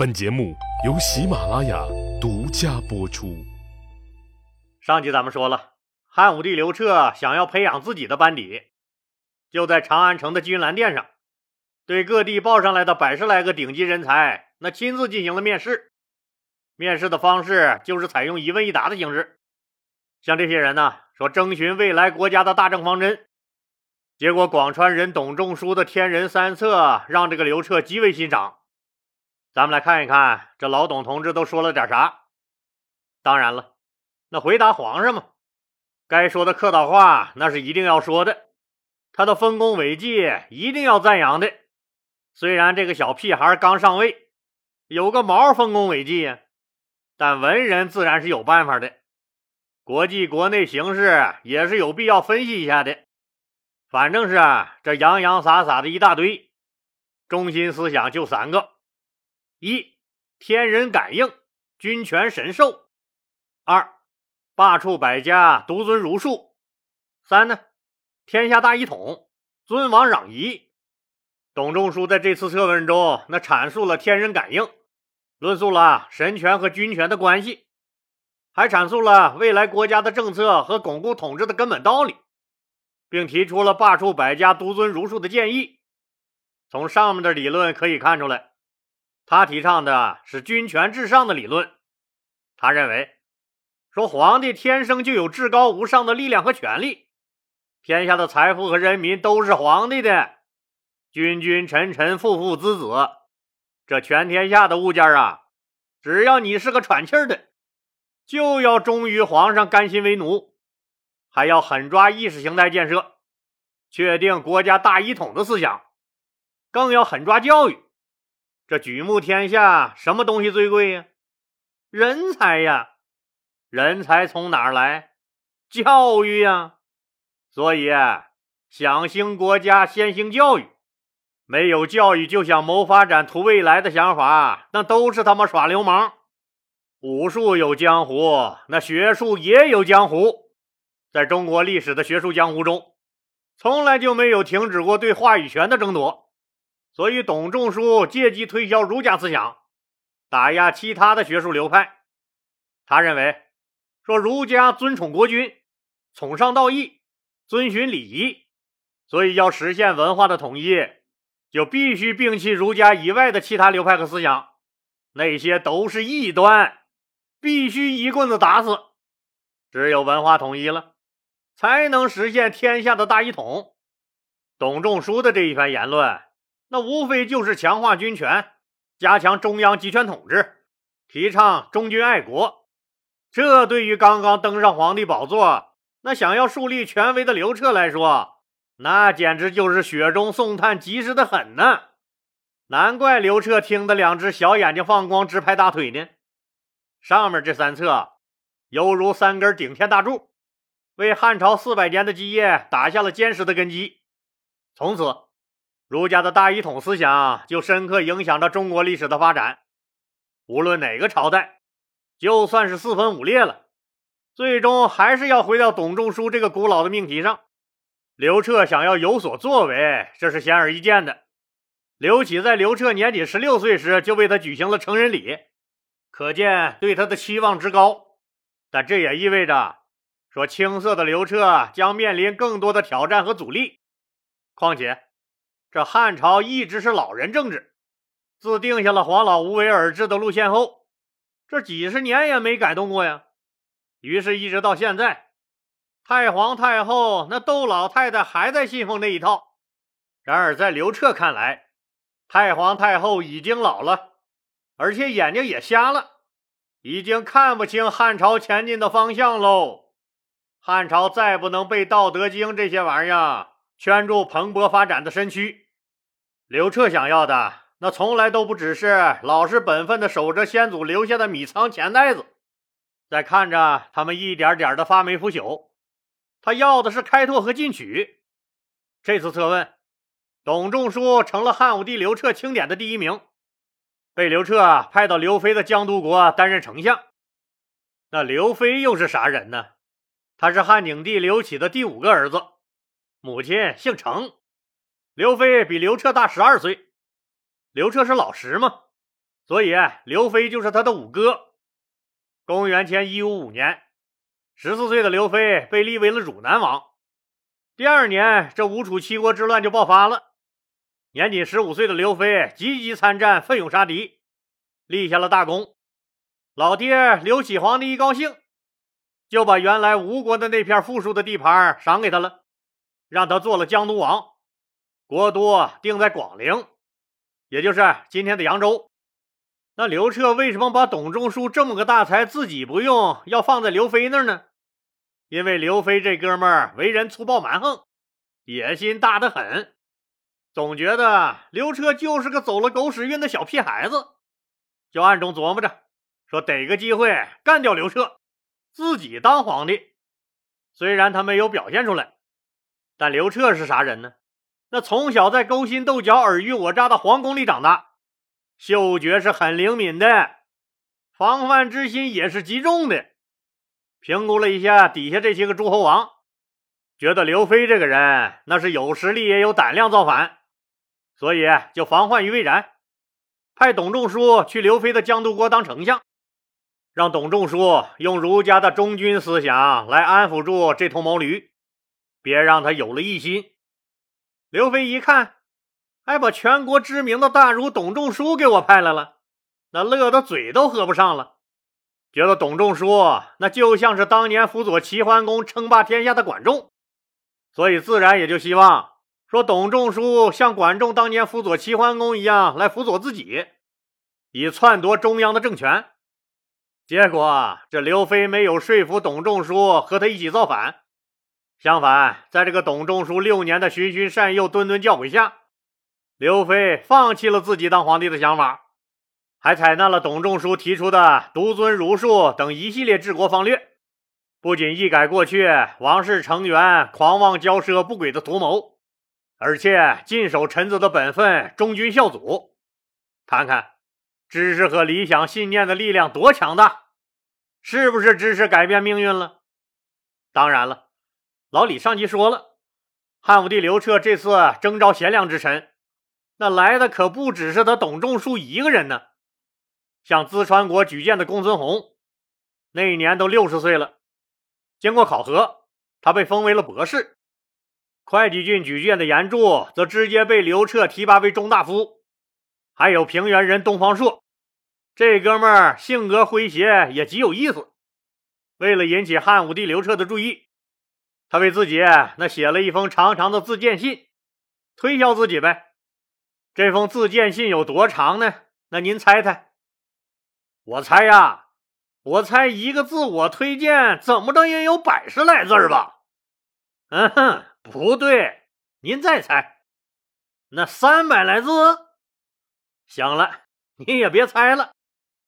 本节目由喜马拉雅独家播出。上集咱们说了，汉武帝刘彻想要培养自己的班底，就在长安城的金銮殿上，对各地报上来的百十来个顶级人才，那亲自进行了面试。面试的方式就是采用一问一答的形式，像这些人呢，说征询未来国家的大政方针。结果，广川人董仲舒的天人三策让这个刘彻极为欣赏。咱们来看一看，这老董同志都说了点啥。当然了，那回答皇上嘛，该说的客套话那是一定要说的，他的丰功伟绩一定要赞扬的。虽然这个小屁孩刚上位，有个毛丰功伟绩呀！但文人自然是有办法的，国际国内形势也是有必要分析一下的。反正是这洋洋洒洒的一大堆，中心思想就三个：一、天人感应，君权神授；二、罢黜百家，独尊儒术；三呢，天下大一统，尊王攘夷。董仲舒在这次测问中，那阐述了天人感应。论述了神权和君权的关系，还阐述了未来国家的政策和巩固统治的根本道理，并提出了罢黜百家、独尊儒术的建议。从上面的理论可以看出来，他提倡的是君权至上的理论。他认为，说皇帝天生就有至高无上的力量和权力，天下的财富和人民都是皇帝的，君君臣臣，父父子子。这全天下的物件啊，只要你是个喘气儿的，就要忠于皇上，甘心为奴，还要狠抓意识形态建设，确定国家大一统的思想，更要狠抓教育。这举目天下，什么东西最贵呀？人才呀！人才从哪儿来？教育呀！所以，想兴国家，先兴教育。没有教育就想谋发展、图未来的想法，那都是他妈耍流氓。武术有江湖，那学术也有江湖。在中国历史的学术江湖中，从来就没有停止过对话语权的争夺。所以，董仲舒借机推销儒家思想，打压其他的学术流派。他认为，说儒家尊崇国君，崇尚道义，遵循礼仪，所以要实现文化的统一。就必须摒弃儒家以外的其他流派和思想，那些都是异端，必须一棍子打死。只有文化统一了，才能实现天下的大一统。董仲舒的这一番言论，那无非就是强化军权，加强中央集权统治，提倡忠君爱国。这对于刚刚登上皇帝宝座，那想要树立权威的刘彻来说，那简直就是雪中送炭，及时的很呢。难怪刘彻听得两只小眼睛放光，直拍大腿呢。上面这三策犹如三根顶天大柱，为汉朝四百年的基业打下了坚实的根基。从此，儒家的大一统思想就深刻影响着中国历史的发展。无论哪个朝代，就算是四分五裂了，最终还是要回到董仲舒这个古老的命题上。刘彻想要有所作为，这是显而易见的。刘启在刘彻年仅十六岁时就为他举行了成人礼，可见对他的期望之高。但这也意味着，说青涩的刘彻将面临更多的挑战和阻力。况且，这汉朝一直是老人政治，自定下了黄老无为而治的路线后，这几十年也没改动过呀。于是，一直到现在。太皇太后那窦老太太还在信奉那一套，然而在刘彻看来，太皇太后已经老了，而且眼睛也瞎了，已经看不清汉朝前进的方向喽。汉朝再不能被《道德经》这些玩意儿圈住蓬勃发展的身躯。刘彻想要的那从来都不只是老实本分的守着先祖留下的米仓钱袋子，在看着他们一点点的发霉腐朽。他要的是开拓和进取。这次测问，董仲舒成了汉武帝刘彻钦点的第一名，被刘彻派到刘飞的江都国担任丞相。那刘飞又是啥人呢？他是汉景帝刘启的第五个儿子，母亲姓程。刘飞比刘彻大十二岁。刘彻是老实嘛？所以刘飞就是他的五哥。公元前一五五年，十四岁的刘飞被立为了汝南王。第二年，这吴楚七国之乱就爆发了。年仅十五岁的刘飞积极参战，奋勇杀敌，立下了大功。老爹刘启皇帝一高兴，就把原来吴国的那片富庶的地盘赏给他了，让他做了江都王，国都定在广陵，也就是今天的扬州。那刘彻为什么把董仲舒这么个大才自己不用，要放在刘飞那儿呢？因为刘飞这哥们儿为人粗暴蛮横，野心大得很，总觉得刘彻就是个走了狗屎运的小屁孩子，就暗中琢磨着说逮个机会干掉刘彻，自己当皇帝。虽然他没有表现出来，但刘彻是啥人呢？那从小在勾心斗角、尔虞我诈的皇宫里长大。嗅觉是很灵敏的，防范之心也是极重的。评估了一下底下这些个诸侯王，觉得刘飞这个人那是有实力也有胆量造反，所以就防患于未然，派董仲舒去刘飞的江都国当丞相，让董仲舒用儒家的忠君思想来安抚住这头毛驴，别让他有了异心。刘飞一看。还把全国知名的大儒董仲舒给我派来了，那乐得嘴都合不上了，觉得董仲舒那就像是当年辅佐齐桓公称霸天下的管仲，所以自然也就希望说董仲舒像管仲当年辅佐齐桓公一样来辅佐自己，以篡夺中央的政权。结果这刘飞没有说服董仲舒和他一起造反，相反，在这个董仲舒六年的循循善诱、谆谆教诲下。刘飞放弃了自己当皇帝的想法，还采纳了董仲舒提出的独尊儒术等一系列治国方略。不仅一改过去王室成员狂妄骄奢、不轨的图谋，而且尽守臣子的本分，忠君孝祖。看看知识和理想信念的力量多强大，是不是知识改变命运了？当然了，老李上集说了，汉武帝刘彻这次征召贤良之臣。那来的可不只是他董仲舒一个人呢，像淄川国举荐的公孙弘，那一年都六十岁了。经过考核，他被封为了博士。会稽郡举荐的严柱则直接被刘彻提拔为中大夫。还有平原人东方朔，这哥们儿性格诙谐，也极有意思。为了引起汉武帝刘彻的注意，他为自己那写了一封长长的自荐信，推销自己呗。这封自荐信有多长呢？那您猜猜？我猜呀，我猜一个自我推荐怎么着也有百十来字吧？嗯哼，不对，您再猜，那三百来字？行了，你也别猜了，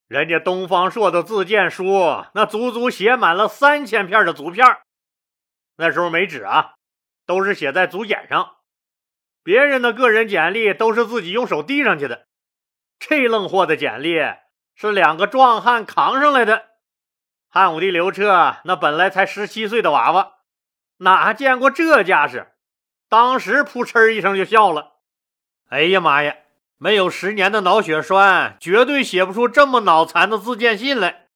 人家东方朔的自荐书那足足写满了三千片的足片，那时候没纸啊，都是写在竹简上。别人的个人简历都是自己用手递上去的，这愣货的简历是两个壮汉扛上来的。汉武帝刘彻那本来才十七岁的娃娃，哪见过这架势？当时扑哧一声就笑了。哎呀妈呀，没有十年的脑血栓，绝对写不出这么脑残的自荐信来。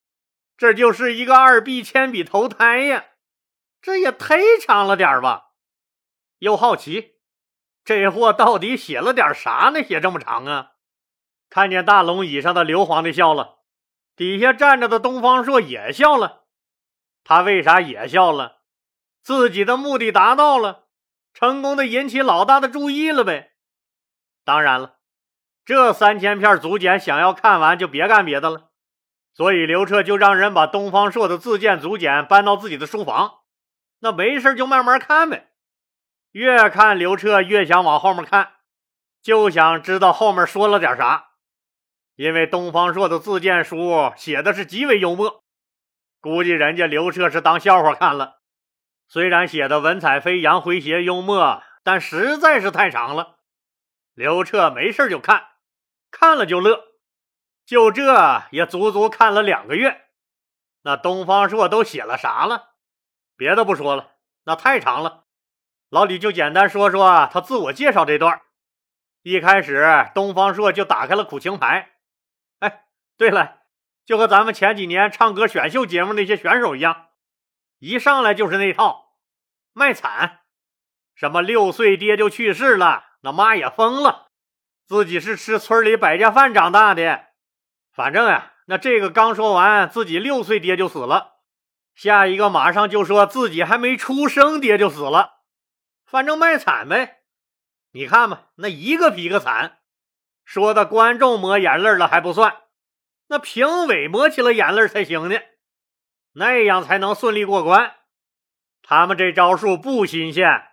这就是一个二 B 铅笔投胎呀，这也忒长了点吧？又好奇。这货到底写了点啥呢？写这么长啊！看见大龙椅上的刘皇帝笑了，底下站着的东方朔也笑了。他为啥也笑了？自己的目的达到了，成功的引起老大的注意了呗。当然了，这三千片竹简想要看完，就别干别的了。所以刘彻就让人把东方朔的自荐竹简搬到自己的书房，那没事就慢慢看呗。越看刘彻越想往后面看，就想知道后面说了点啥。因为东方朔的自荐书写的是极为幽默，估计人家刘彻是当笑话看了。虽然写的文采飞扬、诙谐幽默，但实在是太长了。刘彻没事就看，看了就乐，就这也足足看了两个月。那东方朔都写了啥了？别的不说了，那太长了。老李就简单说说他自我介绍这段。一开始，东方朔就打开了苦情牌。哎，对了，就和咱们前几年唱歌选秀节目那些选手一样，一上来就是那套卖惨，什么六岁爹就去世了，那妈也疯了，自己是吃村里百家饭长大的，反正呀，那这个刚说完自己六岁爹就死了，下一个马上就说自己还没出生爹就死了，反正卖惨呗。你看吧，那一个比一个惨，说的观众抹眼泪了还不算。那评委抹起了眼泪才行呢，那样才能顺利过关。他们这招数不新鲜，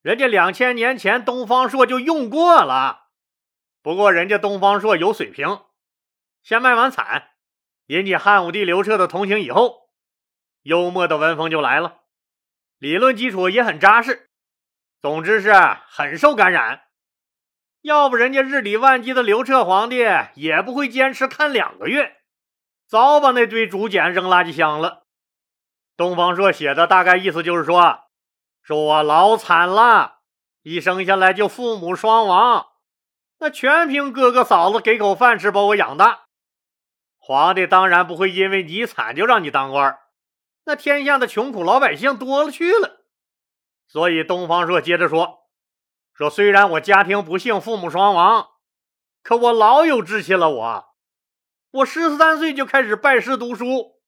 人家两千年前东方朔就用过了。不过人家东方朔有水平，先卖完惨，引起汉武帝刘彻的同情以后，幽默的文风就来了，理论基础也很扎实。总之是很受感染。要不人家日理万机的刘彻皇帝也不会坚持看两个月，早把那堆竹简扔垃圾箱了。东方朔写的大概意思就是说，说我老惨了，一生下来就父母双亡，那全凭哥哥嫂子给口饭吃把我养大。皇帝当然不会因为你惨就让你当官，那天下的穷苦老百姓多了去了。所以东方朔接着说。说虽然我家庭不幸，父母双亡，可我老有志气了。我，我十三岁就开始拜师读书，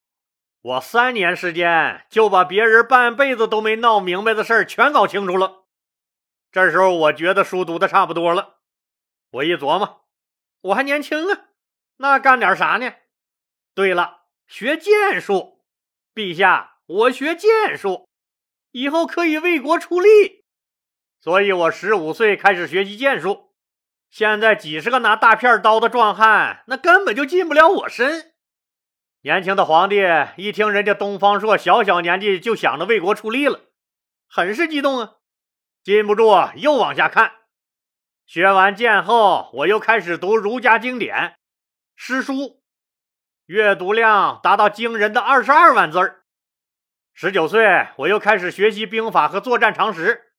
我三年时间就把别人半辈子都没闹明白的事儿全搞清楚了。这时候我觉得书读的差不多了，我一琢磨，我还年轻啊，那干点啥呢？对了，学剑术。陛下，我学剑术，以后可以为国出力。所以，我十五岁开始学习剑术，现在几十个拿大片刀的壮汉，那根本就近不了我身。年轻的皇帝一听人家东方朔小小年纪就想着为国出力了，很是激动啊，禁不住又往下看。学完剑后，我又开始读儒家经典、诗书，阅读量达到惊人的二十二万字儿。十九岁，我又开始学习兵法和作战常识。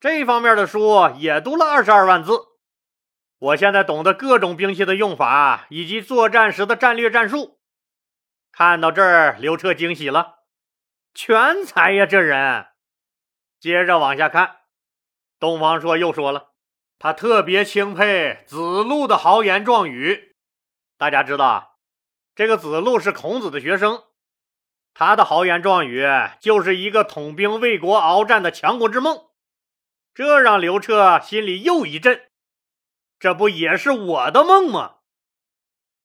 这方面的书也读了二十二万字，我现在懂得各种兵器的用法以及作战时的战略战术。看到这儿，刘彻惊喜了，全才呀，这人！接着往下看，东方朔又说了，他特别钦佩子路的豪言壮语。大家知道，这个子路是孔子的学生，他的豪言壮语就是一个统兵为国鏖战的强国之梦。这让刘彻心里又一震，这不也是我的梦吗？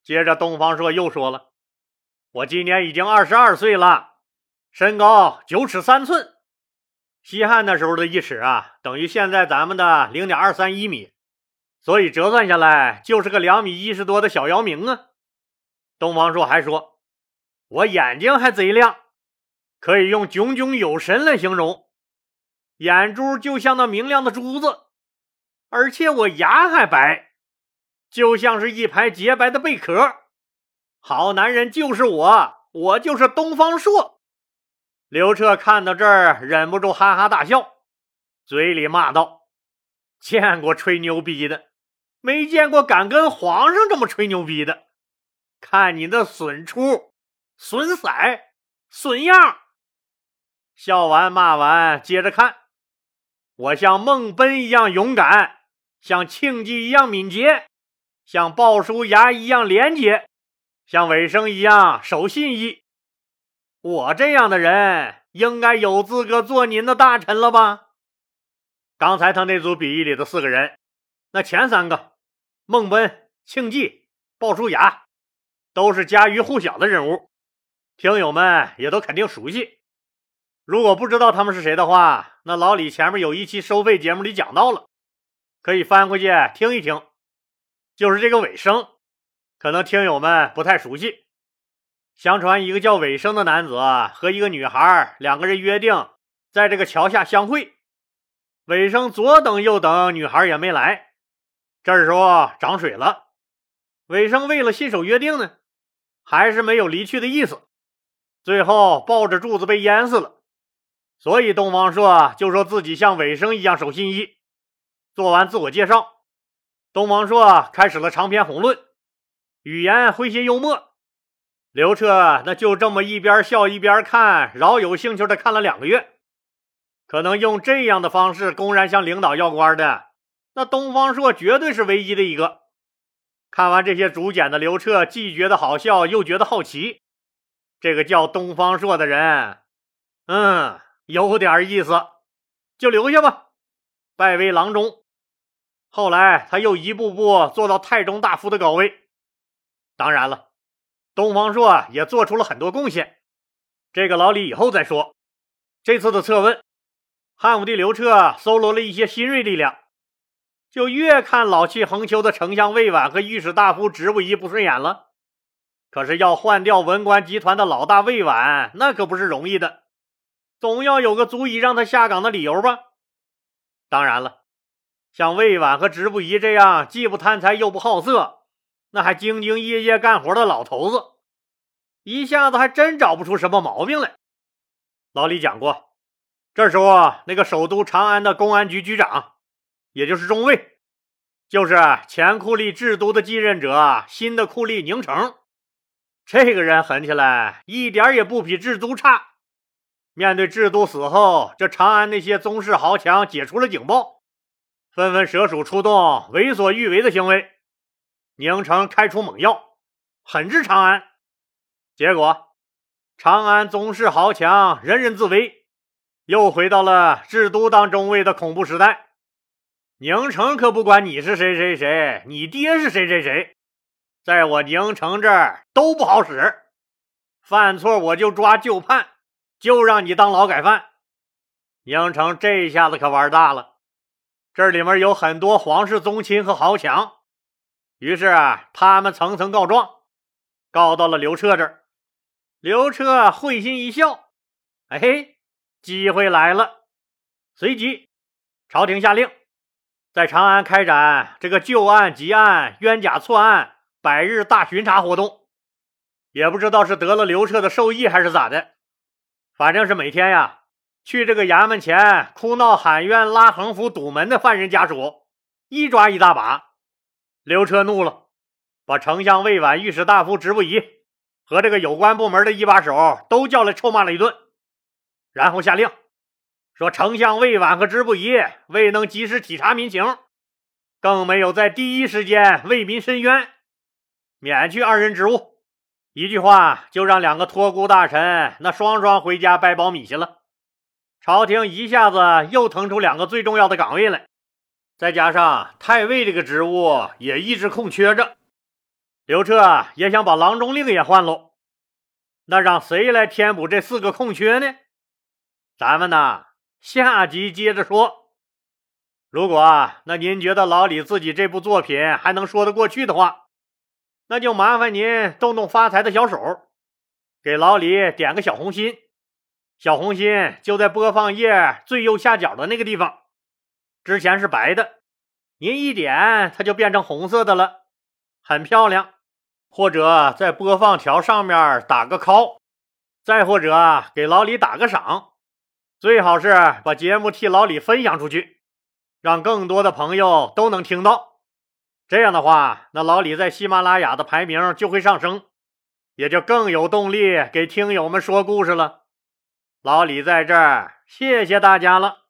接着，东方朔又说了：“我今年已经二十二岁了，身高九尺三寸。西汉那时候的一尺啊，等于现在咱们的零点二三一米，所以折算下来就是个两米一十多的小姚明啊。”东方朔还说：“我眼睛还贼亮，可以用炯炯有神来形容。”眼珠就像那明亮的珠子，而且我牙还白，就像是一排洁白的贝壳。好男人就是我，我就是东方朔。刘彻看到这儿，忍不住哈哈大笑，嘴里骂道：“见过吹牛逼的，没见过敢跟皇上这么吹牛逼的。看你的损出、损色、损样！”笑完骂完，接着看。我像孟奔一样勇敢，像庆忌一样敏捷，像鲍叔牙一样廉洁，像尾生一样守信义。我这样的人应该有资格做您的大臣了吧？刚才他那组比喻里的四个人，那前三个孟奔、庆忌、鲍叔牙，都是家喻户晓的人物，听友们也都肯定熟悉。如果不知道他们是谁的话，那老李前面有一期收费节目里讲到了，可以翻回去听一听。就是这个尾生，可能听友们不太熟悉。相传一个叫尾生的男子和一个女孩两个人约定在这个桥下相会。尾生左等右等，女孩也没来。这时候涨水了，尾生为了信守约定呢，还是没有离去的意思，最后抱着柱子被淹死了。所以东方朔就说自己像尾生一样守信义。做完自我介绍，东方朔开始了长篇宏论，语言诙谐幽默。刘彻那就这么一边笑一边看，饶有兴趣的看了两个月。可能用这样的方式公然向领导要官的，那东方朔绝对是唯一的一个。看完这些竹简的刘彻，既觉得好笑，又觉得好奇。这个叫东方朔的人，嗯，有点意思，就留下吧，拜为郎中。后来他又一步步做到太中大夫的高位。当然了，东方朔也做出了很多贡献。这个老李以后再说。这次的测问。汉武帝刘彻搜罗了一些新锐力量，就越看老气横秋的丞相魏婉和御史大夫直不疑不顺眼了。可是要换掉文官集团的老大魏婉，那可不是容易的，总要有个足以让他下岗的理由吧？当然了，像魏婉和直不疑这样既不贪财又不好色，那还兢兢业业干活的老头子，一下子还真找不出什么毛病来。老李讲过。这时候啊，那个首都长安的公安局局长，也就是中尉，就是前酷吏制都的继任者，新的酷吏宁城。这个人狠起来一点也不比制都差。面对制都死后，这长安那些宗室豪强解除了警报，纷纷蛇鼠出动，为所欲为的行为。宁城开出猛药，狠治长安。结果，长安宗室豪强人人自危。又回到了制都当中尉的恐怖时代。宁城可不管你是谁谁谁，你爹是谁谁谁，在我宁城这儿都不好使。犯错我就抓就判，就让你当劳改犯。宁城这一下子可玩大了，这里面有很多皇室宗亲和豪强，于是他们层层告状，告到了刘彻这儿。刘彻会心一笑，哎嘿。机会来了，随即，朝廷下令，在长安开展这个旧案、急案、冤假错案百日大巡查活动。也不知道是得了刘彻的授意还是咋的，反正是每天呀，去这个衙门前哭闹喊冤、拉横幅堵门的犯人家属，一抓一大把。刘彻怒了，把丞相魏婉、御史大夫直不疑和这个有关部门的一把手都叫来臭骂了一顿。然后下令说：“丞相魏婉和支不疑未能及时体察民情，更没有在第一时间为民伸冤，免去二人职务。一句话就让两个托孤大臣那双双回家掰苞米去了。朝廷一下子又腾出两个最重要的岗位来，再加上太尉这个职务也一直空缺着。刘彻也想把郎中令也换喽，那让谁来填补这四个空缺呢？”咱们呢，下集接着说。如果那您觉得老李自己这部作品还能说得过去的话，那就麻烦您动动发财的小手，给老李点个小红心。小红心就在播放页最右下角的那个地方，之前是白的，您一点它就变成红色的了，很漂亮。或者在播放条上面打个 call，再或者给老李打个赏。最好是把节目替老李分享出去，让更多的朋友都能听到。这样的话，那老李在喜马拉雅的排名就会上升，也就更有动力给听友们说故事了。老李在这儿，谢谢大家了。